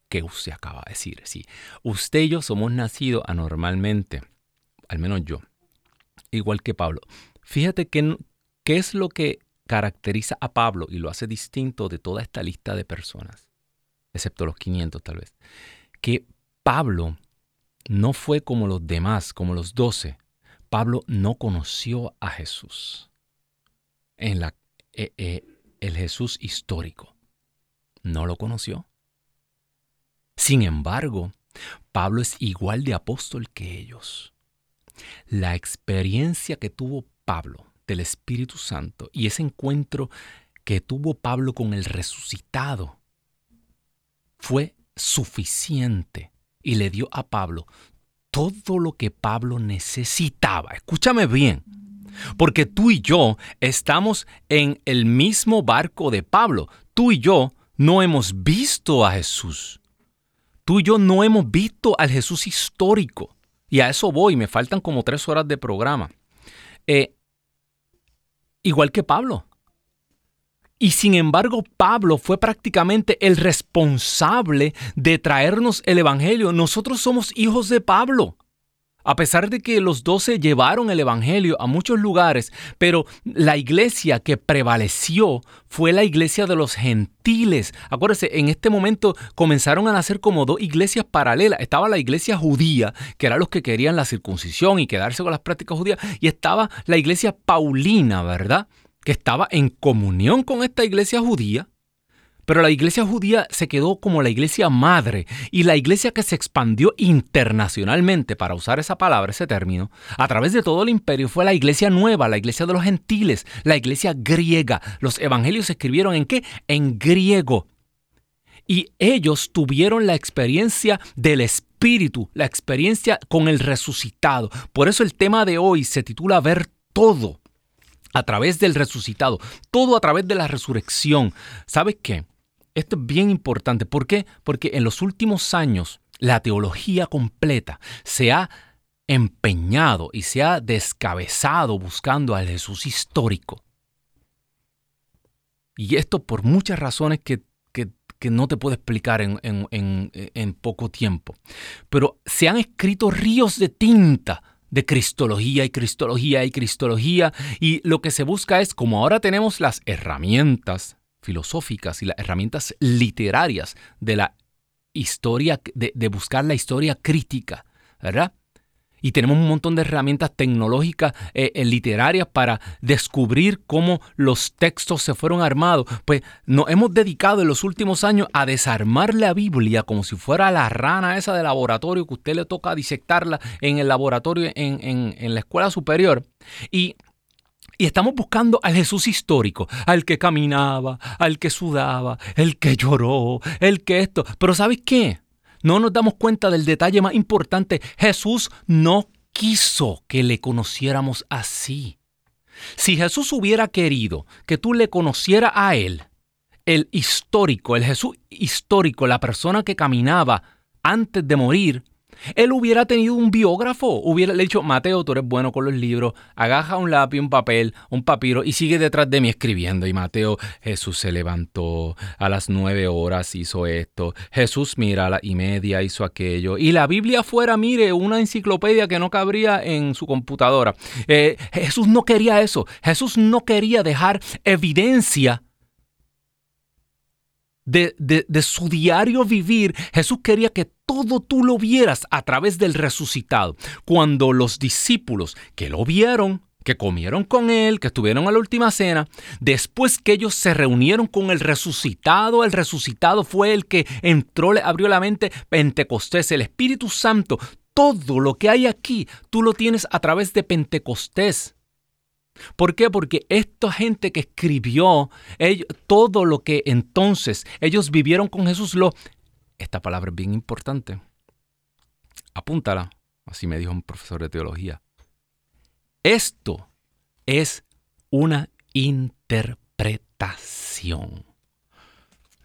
que usted acaba de decir. Sí, usted y yo somos nacidos anormalmente al menos yo, igual que Pablo. Fíjate qué es lo que caracteriza a Pablo y lo hace distinto de toda esta lista de personas, excepto los 500 tal vez, que Pablo no fue como los demás, como los doce. Pablo no conoció a Jesús, en la, eh, eh, el Jesús histórico. No lo conoció. Sin embargo, Pablo es igual de apóstol que ellos. La experiencia que tuvo Pablo del Espíritu Santo y ese encuentro que tuvo Pablo con el resucitado fue suficiente y le dio a Pablo todo lo que Pablo necesitaba. Escúchame bien, porque tú y yo estamos en el mismo barco de Pablo. Tú y yo no hemos visto a Jesús. Tú y yo no hemos visto al Jesús histórico. Y a eso voy, me faltan como tres horas de programa. Eh, igual que Pablo. Y sin embargo, Pablo fue prácticamente el responsable de traernos el Evangelio. Nosotros somos hijos de Pablo. A pesar de que los doce llevaron el Evangelio a muchos lugares, pero la iglesia que prevaleció fue la iglesia de los gentiles. Acuérdense, en este momento comenzaron a nacer como dos iglesias paralelas. Estaba la iglesia judía, que eran los que querían la circuncisión y quedarse con las prácticas judías, y estaba la iglesia paulina, ¿verdad? Que estaba en comunión con esta iglesia judía pero la iglesia judía se quedó como la iglesia madre y la iglesia que se expandió internacionalmente, para usar esa palabra, ese término, a través de todo el imperio fue la iglesia nueva, la iglesia de los gentiles, la iglesia griega. Los evangelios se escribieron en qué? En griego. Y ellos tuvieron la experiencia del Espíritu, la experiencia con el resucitado. Por eso el tema de hoy se titula Ver todo a través del resucitado, todo a través de la resurrección. ¿Sabes qué? Esto es bien importante. ¿Por qué? Porque en los últimos años la teología completa se ha empeñado y se ha descabezado buscando al Jesús histórico. Y esto por muchas razones que, no te puedo explicar en, en poco tiempo. Pero se han escrito ríos de tinta de cristología y cristología y cristología y lo que se busca es, como ahora tenemos las herramientas filosóficas y las herramientas literarias de la historia, de, buscar la historia crítica, ¿verdad? Y tenemos un montón de herramientas tecnológicas, eh, eh, literarias para descubrir cómo los textos se fueron armados. Pues nos hemos dedicado en los últimos años a desarmar la Biblia como si fuera la rana esa de laboratorio que usted le toca disectarla en el laboratorio en, en la escuela superior. Y y estamos buscando al Jesús histórico, al que caminaba, al que sudaba, el que lloró, el que esto. Pero ¿sabes qué? No nos damos cuenta del detalle más importante. Jesús no quiso que le conociéramos así. Si Jesús hubiera querido que tú le conocieras a Él, el histórico, el Jesús histórico, la persona que caminaba antes de morir, Él hubiera tenido un biógrafo, hubiera dicho, Mateo, tú eres bueno con los libros, agaja un lápiz, un papel, un papiro y sigue detrás de mí escribiendo. Y Mateo, Jesús se levantó a las nueve horas, hizo esto. Jesús, mira, a la y media hizo aquello. Y la Biblia fuera, mire, una enciclopedia que no cabría en su computadora. Eh, Jesús no quería eso. Jesús no quería dejar evidencia de, su diario vivir, Jesús quería que todo tú lo vieras a través del resucitado. Cuando los discípulos que lo vieron, que comieron con él, que estuvieron a la última cena, después que ellos se reunieron con el resucitado, el resucitado fue el que entró, le abrió la mente, Pentecostés, el Espíritu Santo, todo lo que hay aquí, tú lo tienes a través de Pentecostés. ¿Por qué? Porque esta gente que escribió todo lo que entonces ellos vivieron con Jesús, lo... Esta palabra es bien importante. Apúntala, así me dijo un profesor de teología. Esto es una interpretación.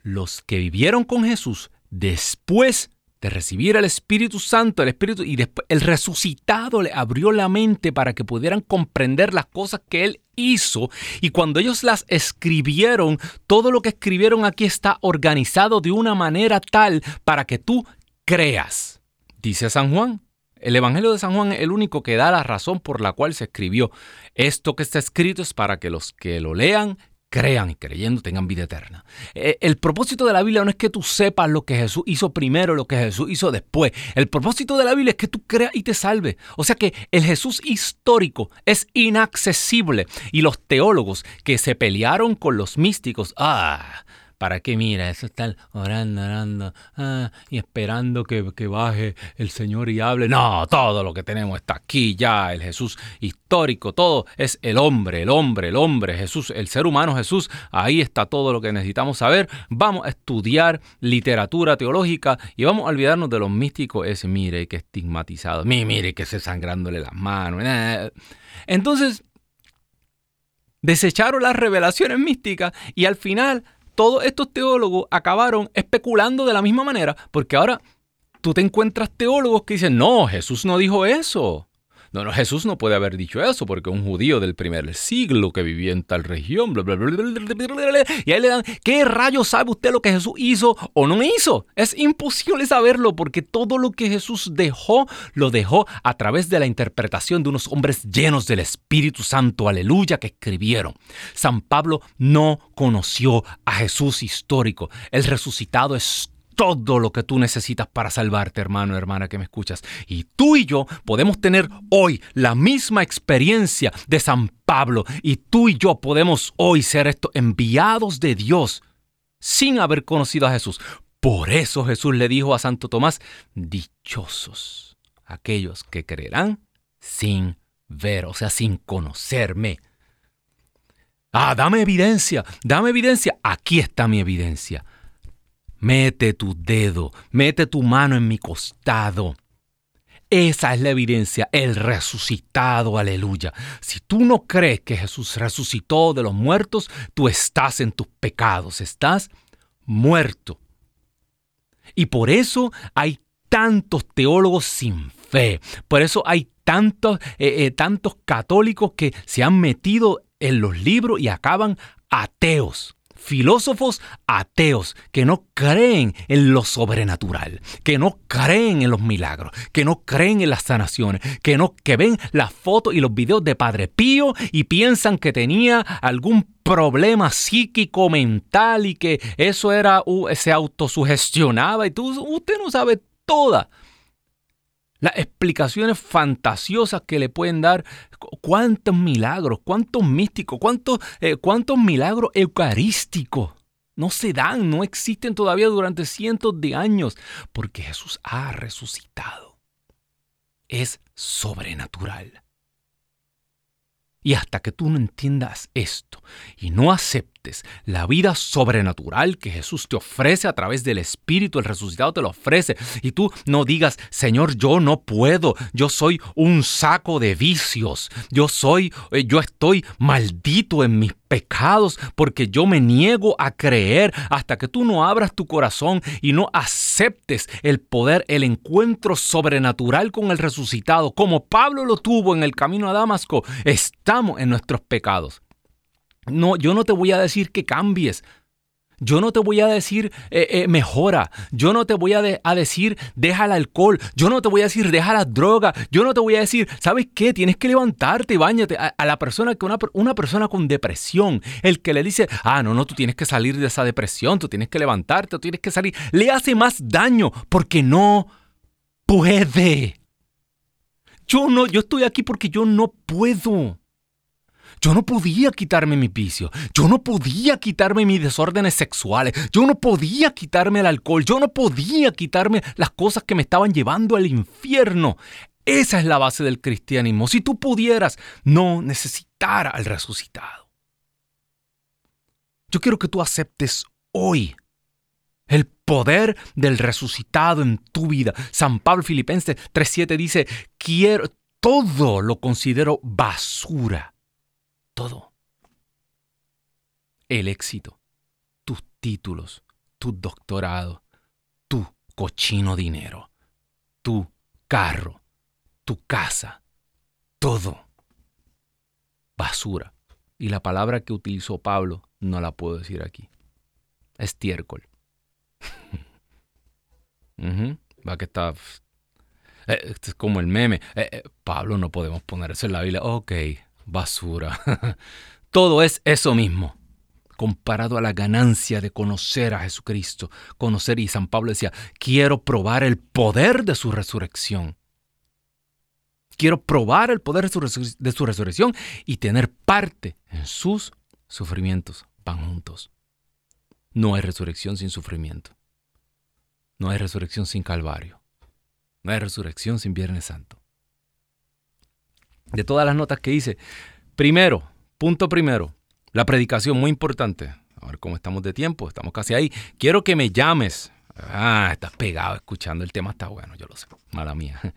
Los que vivieron con Jesús después de recibir al Espíritu Santo, el Espíritu, y después el resucitado le abrió la mente para que pudieran comprender las cosas que Él hizo. Y cuando ellos las escribieron, todo lo que escribieron aquí está organizado de una manera tal para que tú creas. Dice San Juan. El Evangelio de San Juan es el único que da la razón por la cual se escribió. Esto que está escrito es para que los que lo lean crean y creyendo tengan vida eterna. Eh, el propósito de la Biblia no es que tú sepas lo que Jesús hizo primero, lo que Jesús hizo después. El propósito de la Biblia es que tú creas y te salves. O sea que el Jesús histórico es inaccesible. Y los teólogos que se pelearon con los místicos, ah, ¿Para qué mira? Eso están orando, orando ah, y esperando que, que, baje el Señor y hable. No, todo lo que tenemos está aquí ya, el Jesús histórico, todo es el hombre, el hombre, el hombre, Jesús, el ser humano Jesús. Ahí está todo lo que necesitamos saber. Vamos a estudiar literatura teológica y vamos a olvidarnos de los místicos. Ese, mire, que estigmatizado, mire, que se sangrándole las manos. Entonces, desecharon las revelaciones místicas y al final todos estos teólogos acabaron especulando de la misma manera, porque ahora tú te encuentras teólogos que dicen, no, Jesús no dijo eso. No, no, Jesús no puede haber dicho eso porque un judío del primer siglo que vivía en tal región, bla, bla, bla, y ahí le dan, ¿qué rayos sabe usted lo que Jesús hizo o no hizo? Es imposible saberlo porque todo lo que Jesús dejó, lo dejó a través de la interpretación de unos hombres llenos del Espíritu Santo, aleluya, que escribieron. San Pablo no conoció a Jesús histórico. El resucitado es todo lo que tú necesitas para salvarte, hermano, hermana que me escuchas. Y tú y yo podemos tener hoy la misma experiencia de San Pablo. Y tú y yo podemos hoy ser estos enviados de Dios sin haber conocido a Jesús. Por eso Jesús le dijo a Santo Tomás, dichosos aquellos que creerán sin ver, o sea, sin conocerme. Ah, dame evidencia, dame evidencia. Aquí está mi evidencia. Mete tu dedo, mete tu mano en mi costado. Esa es la evidencia, el resucitado, aleluya. Si tú no crees que Jesús resucitó de los muertos, tú estás en tus pecados, estás muerto. Y por eso hay tantos teólogos sin fe, por eso hay tantos, eh, eh, tantos católicos que se han metido en los libros y acaban ateos filósofos ateos que no creen en lo sobrenatural, que no creen en los milagros, que no creen en las sanaciones, que no que ven las fotos y los videos de Padre Pío y piensan que tenía algún problema psíquico mental y que eso era se autosugestionaba y tú usted no sabe toda las explicaciones fantasiosas que le pueden dar, cuántos milagros, cuántos místicos, cuántos, eh, cuántos milagros eucarísticos. No se dan, no existen todavía durante cientos de años, porque Jesús ha resucitado. Es sobrenatural. Y hasta que tú no entiendas esto y no aceptes la vida sobrenatural que Jesús te ofrece a través del Espíritu, el resucitado te lo ofrece, y tú no digas, Señor, yo no puedo, yo soy un saco de vicios, yo soy, eh, yo estoy maldito en mis pecados porque yo me niego a creer hasta que tú no abras tu corazón y no aceptes el poder, el encuentro sobrenatural con el resucitado, como Pablo lo tuvo en el camino a Damasco, estamos en nuestros pecados. No, yo no te voy a decir que cambies. Yo no te voy a decir eh, eh, mejora. Yo no te voy a, decir deja el alcohol. Yo no te voy a decir deja la droga. Yo no te voy a decir, ¿sabes qué? Tienes que levantarte y bañate. A, la persona que una, una, persona con depresión, el que le dice, ah, no, no, tú tienes que salir de esa depresión, tú tienes que levantarte, tú tienes que salir, le hace más daño porque no puede. Yo no, yo estoy aquí porque yo no puedo. Yo no podía quitarme mi vicio, yo no podía quitarme mis desórdenes sexuales, yo no podía quitarme el alcohol, yo no podía quitarme las cosas que me estaban llevando al infierno. Esa es la base del cristianismo. Si tú pudieras no necesitar al resucitado. Yo quiero que tú aceptes hoy el poder del resucitado en tu vida. San Pablo Filipenses 3.7 dice, quiero, todo lo considero basura todo. El éxito, tus títulos, tu doctorado, tu cochino dinero, tu carro, tu casa, todo. Basura. Y la palabra que utilizó Pablo no la puedo decir aquí. Estiércol. Va que está eh, es como el meme. Eh, eh, Pablo, no podemos poner eso en la Biblia. Ok, basura. Todo es eso mismo comparado a la ganancia de conocer a Jesucristo. Conocer, y San Pablo decía, quiero probar el poder de su resurrección. Quiero probar el poder de su, resurrección y tener parte en sus sufrimientos. Van juntos. No hay resurrección sin sufrimiento. No hay resurrección sin Calvario. No hay resurrección sin Viernes Santo de todas las notas que hice. Primero, punto primero, la predicación, muy importante. A ver cómo estamos de tiempo, estamos casi ahí. Quiero que me llames. Ah, estás pegado escuchando, el tema está bueno, yo lo sé, mala mía.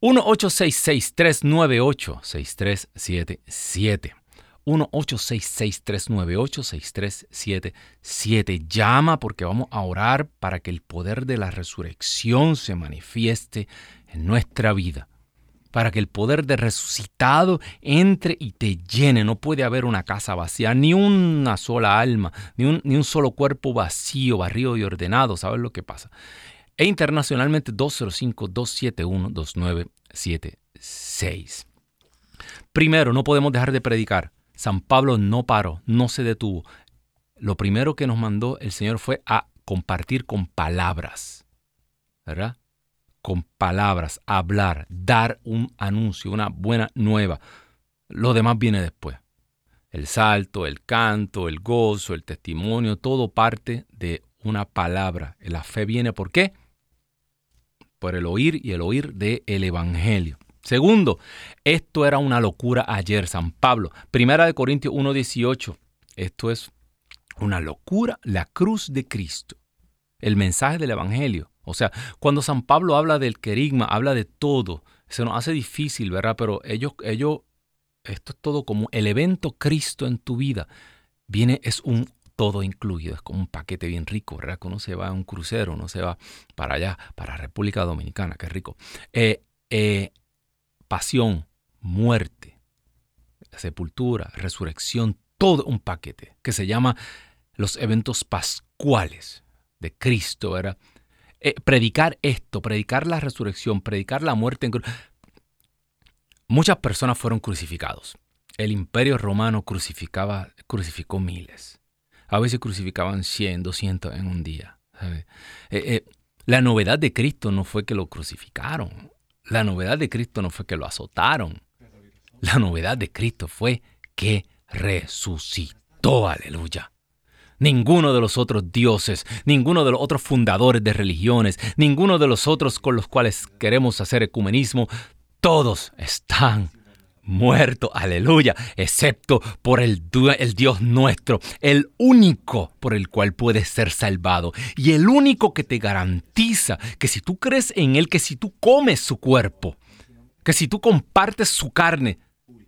1-866-398-6377. 1-866-398-6377. Llama porque vamos a orar para que el poder de la resurrección se manifieste en nuestra vida para que el poder de resucitado entre y te llene. No puede haber una casa vacía, ni una sola alma, ni un, solo cuerpo vacío, barrido y ordenado. ¿Sabes lo que pasa? E internacionalmente 205-271-2976. Primero, no podemos dejar de predicar. San Pablo no paró, no se detuvo. Lo primero que nos mandó el Señor fue a compartir con palabras. ¿Verdad? Con palabras, hablar, dar un anuncio, una buena nueva. Lo demás viene después. El salto, el canto, el gozo, el testimonio, todo parte de una palabra. La fe viene por qué? Por el oír y el oír del el Evangelio. Segundo, esto era una locura ayer, San Pablo. Primera de Corintios 1.18. Esto es una locura, la cruz de Cristo. El mensaje del Evangelio. O sea, cuando San Pablo habla del querigma, habla de todo. Se nos hace difícil, ¿verdad? Pero ellos, ellos, esto es todo como el evento Cristo en tu vida. Viene, es un todo incluido, es como un paquete bien rico, ¿verdad? Que uno se va a un crucero, uno se va para allá, para República Dominicana, qué rico. Eh, eh, pasión, muerte, sepultura, resurrección, todo un paquete que se llama los eventos pascuales de Cristo, ¿verdad? Eh, predicar esto, predicar la resurrección, predicar la muerte en cruz. Muchas personas fueron crucificados. El imperio romano crucificaba, crucificó miles. A veces crucificaban 100, 200 en un día. Eh, eh, la novedad de Cristo no fue que lo crucificaron. La novedad de Cristo no fue que lo azotaron. La novedad de Cristo fue que resucitó. Aleluya. Ninguno de los otros dioses, ninguno de los otros fundadores de religiones, ninguno de los otros con los cuales queremos hacer ecumenismo, todos están muertos, aleluya, excepto por el, Dios nuestro, el único por el cual puedes ser salvado y el único que te garantiza que si tú crees en Él, que si tú comes su cuerpo, que si tú compartes su carne,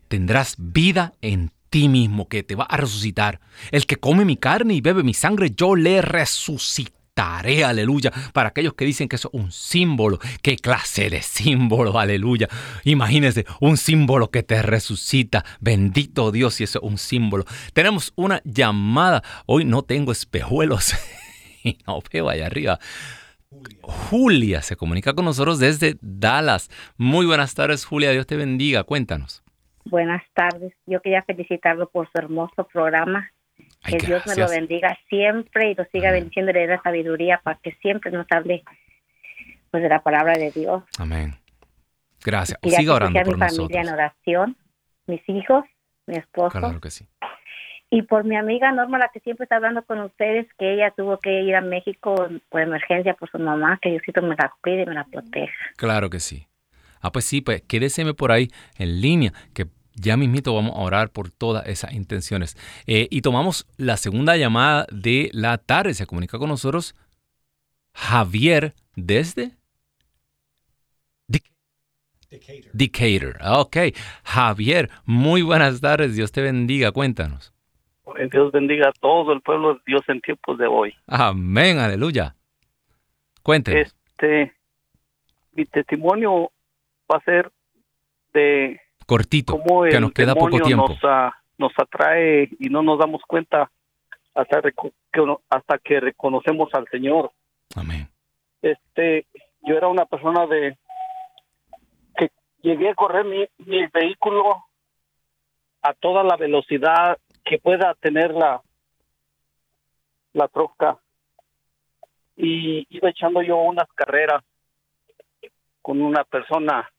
tendrás vida en ti mismo que te va a resucitar. El que come mi carne y bebe mi sangre, yo le resucitaré, aleluya. Para aquellos que dicen que eso es un símbolo, ¿qué clase de símbolo, aleluya? Imagínense, un símbolo que te resucita. Bendito Dios si eso es un símbolo. Tenemos una llamada. Hoy no tengo espejuelos y no veo allá arriba. Julia se comunica con nosotros desde Dallas. Muy buenas tardes, Julia. Dios te bendiga. Cuéntanos. Buenas tardes. Yo quería felicitarlo por su hermoso programa. que Dios me lo bendiga siempre y lo siga bendiciendo y le dé sabiduría para que siempre nos hable pues, de la palabra de Dios. Amén. Gracias. Siga orando por mi familia en oración, mis hijos, mi esposo. Claro que sí. Y por mi amiga Norma, la que siempre está hablando con ustedes, que ella tuvo que ir a México por emergencia por su mamá, que Diosito me la cuide y me la proteja. Claro que sí. Ah, pues sí, pues quédeseme por ahí en línea, que ya mismito vamos a orar por todas esas intenciones. Eh, y tomamos la segunda llamada de la tarde. Se comunica con nosotros Javier desde... Decatur. Decatur. Ok. Javier, muy buenas tardes. Dios te bendiga. Cuéntanos. Dios bendiga a todo el pueblo de Dios en tiempos de hoy. Amén, aleluya. Cuéntenos. Este, mi testimonio va a ser de cortito, que nos queda poco tiempo. Nos, nos atrae y no nos damos cuenta hasta que, hasta que reconocemos al Señor. Amén. Este, yo era una persona de que llegué a correr mi, mi vehículo a toda la velocidad que pueda tener la, la troca. Y iba echando yo unas carreras con una persona.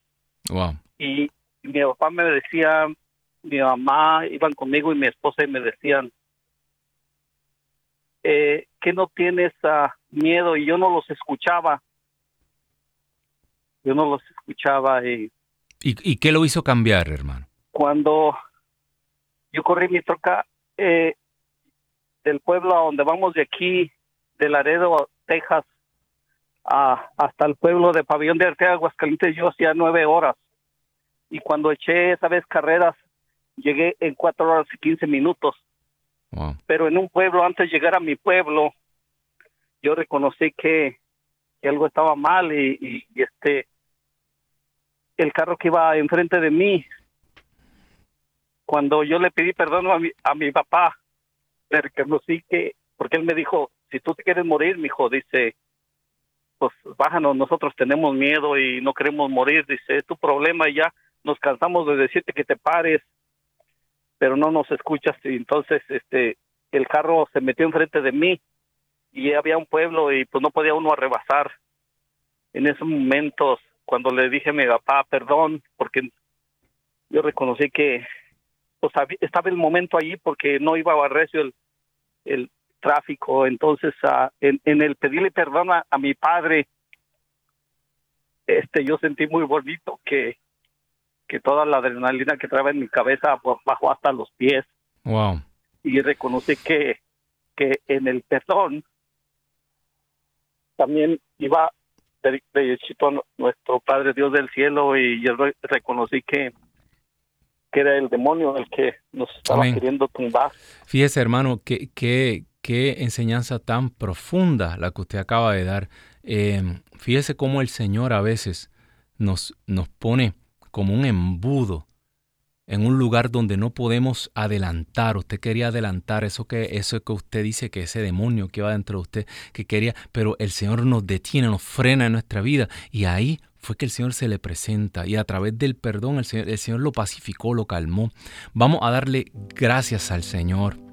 Y mi papá me decía, mi mamá iban conmigo y mi esposa y me decían, eh, que no tienes uh, miedo y yo no los escuchaba. Yo no los escuchaba y... ¿Y, y qué lo hizo cambiar, hermano? Cuando yo corrí mi troca eh, del pueblo a donde vamos de aquí, de Laredo, Texas, a, hasta el pueblo de Pabellón de Arteaga, Aguascalientes, yo hacía nueve horas. Y cuando eché esa vez carreras, llegué en cuatro horas y quince minutos. Pero en un pueblo, antes de llegar a mi pueblo, yo reconocí que, algo estaba mal y, y, este el carro que iba enfrente de mí cuando yo le pedí perdón a mi, a mi papá, le reconocí que, porque él me dijo, si tú te quieres morir, mi hijo, dice, pues bájanos, nosotros tenemos miedo y no queremos morir, dice, es tu problema y ya nos cansamos de decirte que te pares, pero no nos escuchas y entonces este el carro se metió enfrente de mí y había un pueblo y pues no podía uno arrebasar. En esos momentos, cuando le dije a mi papá, perdón, porque yo reconocí que pues estaba el momento allí porque no iba a recio el, tráfico. Entonces, uh, en, en, el pedirle perdón a, mi padre, este, yo sentí muy bonito que, que toda la adrenalina que traía en mi cabeza bajó hasta los pies. Wow. Y reconocí que, que en el perdón también iba de, de, nuestro Padre Dios del cielo y yo reconocí que que era el demonio el que nos estaba queriendo tumbar. Fíjese, hermano, qué, qué, qué enseñanza tan profunda la que usted acaba de dar. Eh, fíjese cómo el Señor a veces nos, nos pone como un embudo en un lugar donde no podemos adelantar. Usted quería adelantar eso que eso que usted dice que ese demonio que va dentro de usted que quería, pero el Señor nos detiene, nos frena en nuestra vida y ahí fue que el Señor se le presenta y a través del perdón el Señor, el Señor lo pacificó, lo calmó. Vamos a darle gracias al Señor.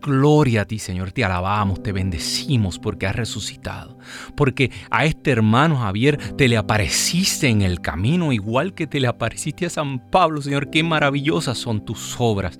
Gloria a ti, Señor, te alabamos, te bendecimos porque has resucitado. Porque a este hermano Javier te le apareciste en el camino, igual que te le apareciste a San Pablo, Señor. Qué maravillosas son tus obras.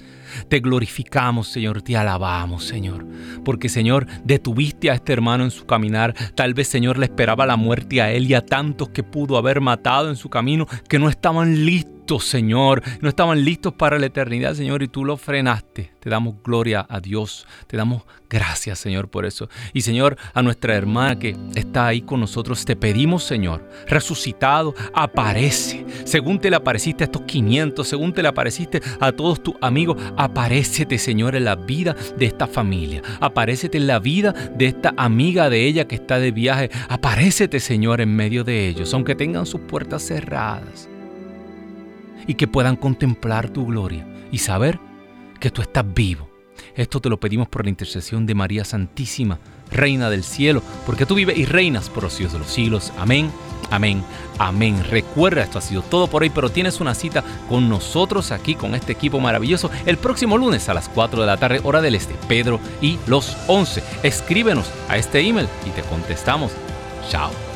Te glorificamos, Señor, te alabamos, Señor. Porque, Señor, detuviste a este hermano en su caminar. Tal vez, Señor, le esperaba la muerte a él y a tantos que pudo haber matado en su camino que no estaban listos Señor. No estaban listos para la eternidad, Señor, y tú lo frenaste. Te damos gloria a Dios. Te damos gracias, Señor, por eso. Y, Señor, a nuestra hermana que está ahí con nosotros, te pedimos, Señor, resucitado, aparece. Según te le apareciste a estos 500, según te le apareciste a todos tus amigos, aparécete, Señor, en la vida de esta familia. Aparécete en la vida de esta amiga de ella que está de viaje. Aparécete, Señor, en medio de ellos, aunque tengan sus puertas cerradas. Y que puedan contemplar tu gloria y saber que tú estás vivo. Esto te lo pedimos por la intercesión de María Santísima, Reina del Cielo, porque tú vives y reinas por los siglos de los siglos. Amén, amén, amén. Recuerda, esto ha sido todo por hoy, pero tienes una cita con nosotros aquí, con este equipo maravilloso, el próximo lunes a las 4 de la tarde, hora del este, Pedro y los 11. Escríbenos a este email y te contestamos. Chao.